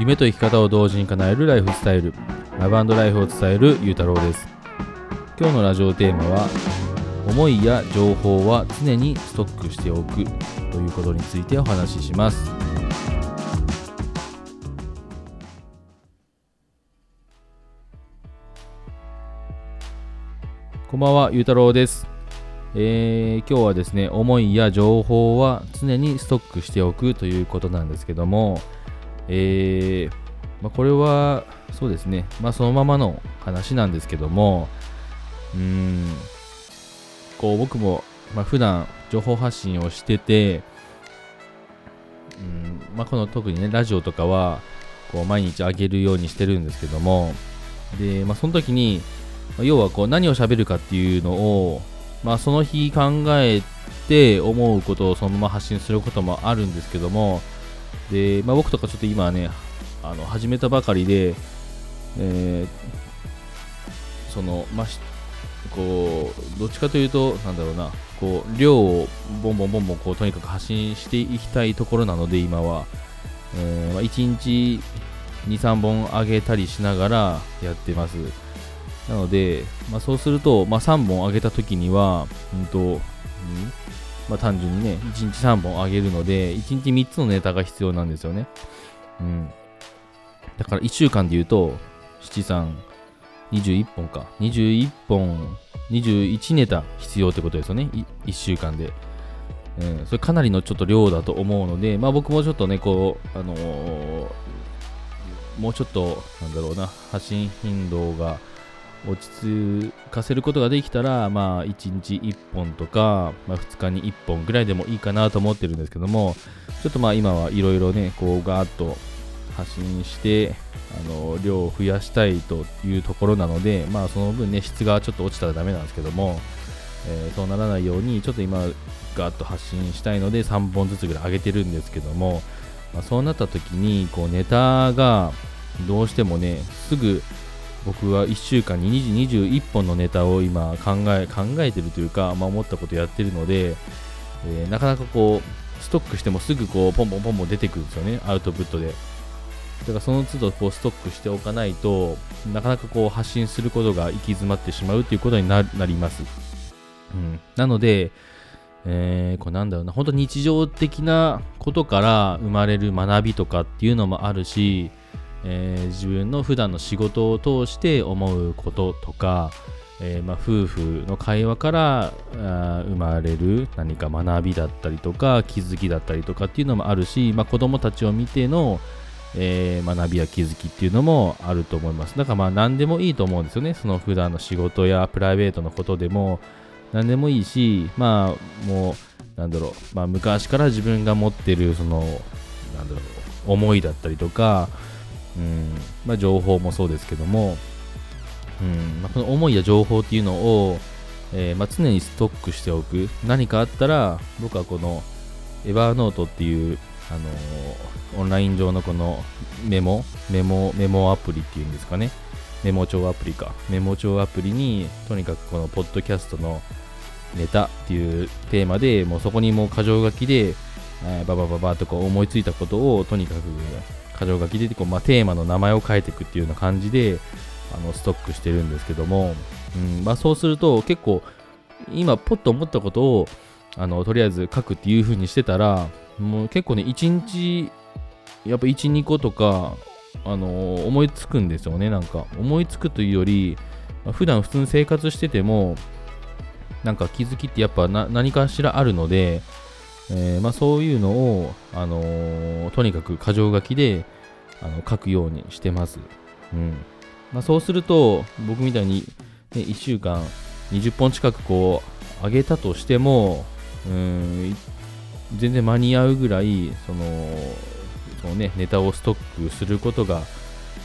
夢と生き方を同時に叶えるライフスタイル。ラブライフを伝えるゆうたろうです。今日のラジオテーマは思いや情報は常にストックしておくということについてお話しします。こんばんはゆうたろうです。えー、今日はですね思いや情報は常にストックしておくということなんですけどもえー、まあ、これはそうですね、まあ、そのままの話なんですけどもうん。こう僕も、まあ、普段情報発信をしててうん。まあ、この特にねラジオとかはこう毎日上げるようにしてるんですけどもで、まあ、その時にま要はこう何を喋るかっていうのをまあ、その日考えて思うことをそのまま発信することもあるんですけどもで、まあ、僕とかちょっと今ねあの始めたばかりで、えー、そのまあ、こうどっちかというとなんだろうなこう量をボンボンボンボンこうとにかく発信していきたいところなので今は、えーまあ、1日23本上げたりしながらやってます。なので、まあ、そうすると、まあ、3本上げた時には、うんと、うん？まあ、単純にね、1日3本上げるので、1日3つのネタが必要なんですよね。うん。だから1週間で言うと、7、3、21本か。21本、21ネタ必要ってことですよね。1週間で。うん、それかなりのちょっと量だと思うので、まあ僕もちょっとね、こう、あのー、もうちょっと、なんだろうな、発信頻度が落ち着かせることができたら、まあ、1日1本とか、まあ、2日に1本ぐらいでもいいかなと思ってるんですけども、ちょっとまあ今はいろいろね、こうガーッと発信して、あの量を増やしたいというところなので、まあその分ね、質がちょっと落ちたらダメなんですけども、えー、そうならないように、ちょっと今ガーッと発信したいので3本ずつぐらい上げてるんですけども、まあ、そうなった時に、こうネタがどうしてもね、すぐ僕は1週間に20 21本のネタを今考え考えてるというか、まあ、思ったことやってるので、えー、なかなかこうストックしてもすぐこうポンポンポンポン出てくるんですよね。アウトプットで。だからその都度こうストックしておかないとなかなかこう発信することが行き詰まってしまうということになります、うん、なのでえー、こうなんだろうな。本当日常的なことから生まれる学びとかっていうのもあるしえー、自分の普段の仕事を通して思うこととか、えー、まあ、夫婦の会話から生まれる何か学びだったりとか気づきだったりとかっていうのもあるし、まあ、子供たちを見ての、えー、学びや気づきっていうのもあると思います。だからまあ何でもいいと思うんですよね。その普段の仕事やプライベートのことでも何でもいいしまあもうなんだろう、まあ、昔から自分が持ってるそのなんだろう思いだったりとかうん。まあ、情報もそうですけども、うん。まあ、この思いや情報っていうのを、えー、まあ、常にストックしておく。何かあったら僕はこのエバーノートっていう、あのー、オンライン上のこのメモメモメモアプリっていうんですかね。メモ帳アプリか。メモ帳アプリにとにかくこのポッドキャストのネタっていうテーマでもうそこにもう箇条書きで、えー、ババババとこう思いついたことをとにかく箇条書きでこう、まあ、テーマの名前を書いていくっていうような感じであのストックしてるんですけども、うんまあ、そうすると結構今ポッと思ったことをあのとりあえず書くっていう風にしてたらもう結構ね1日やっぱ12個とかあの思いつくんですよねなんか。思いつくというより、まあ、普段普通に生活しててもなんか気づきってやっぱ何かしらあるのでえー、まあ、そういうのを、あのー、とにかく箇条書きであの書くようにしてます。うんまあ、そうすると、僕みたいに、ね、1週間20本近くこう上げたとしても、うん全然間に合うぐらいそのその、ね、ネタをストックすることが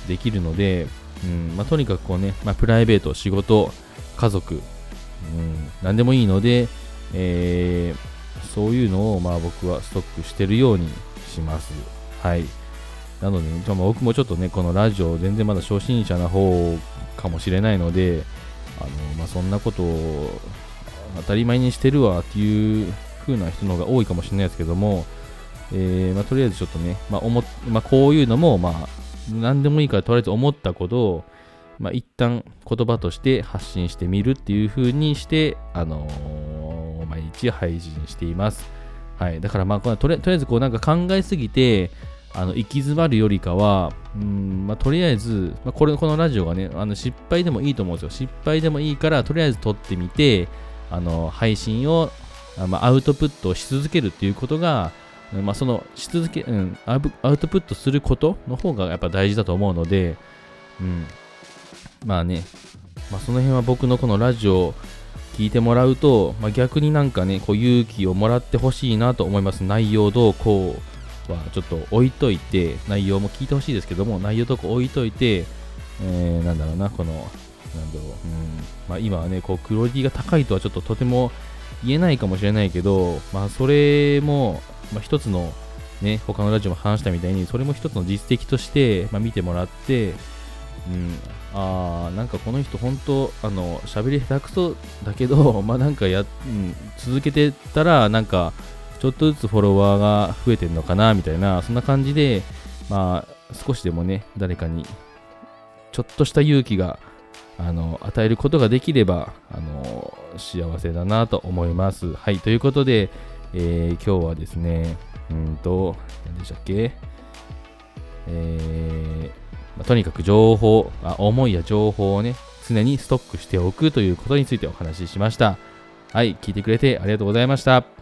できるので、うんまあ、とにかくこうね、まあ、プライベート、仕事、家族、うん、何でもいいので、えーそういうのをまあ僕はストックしてるようにします。はい。なので、ね、僕もちょっとね、このラジオ全然まだ初心者な方かもしれないので、あのまあ、そんなことを当たり前にしてるわっていう風な人の方が多いかもしれないですけども、えー、まあ、とりあえずちょっとね、まあ思まあ、こういうのも、まあ、何でもいいからとりあえず思ったことを、まあ、一旦言葉として発信してみるっていう風にして、あのー、日配信しています。はい。だからまあ、とりあえずこうなんか考えすぎて、あの行き詰まるよりかは、うんまあ、とりあえず、まあ、これこのラジオがねあの失敗でもいいと思うんですよ失敗でもいいからとりあえず撮ってみてあの配信を、まあ、アウトプットし続けるっていうことが、まあ、そのし続け、うん、アウトプットすることの方がやっぱ大事だと思うので、うん、まあね、まあ、その辺は僕のこのラジオ聞いてもらうと、まあ、逆になんかねこう勇気をもらってほしいなと思います。内容どうこうはちょっと置いといて、内容も聞いてほしいですけども、内容とか置いといて、えー、なんだろうな、この、なんだろう、うんまあ、今はね、こうクオリティが高いとはちょっととても言えないかもしれないけど、まあ、それも、まあ、一つの、ね、他のラジオも話したみたいに、それも一つの実績として、まあ、見てもらって、うん、あなんかこの人本当あの喋り下手くそだけど まあなんかや、うん、続けてたらなんかちょっとずつフォロワーが増えてるのかなみたいな、そんな感じで、まあ、少しでもね、誰かに、ちょっとした勇気が、あの、与えることができれば、あの、幸せだなと思います。はい、ということで、えー、今日はですね、うんと、何でしたっけ？えー、まあ、とにかく情報あ、思いや情報をね、常にストックしておくということについてお話ししました。はい、聞いてくれてありがとうございました。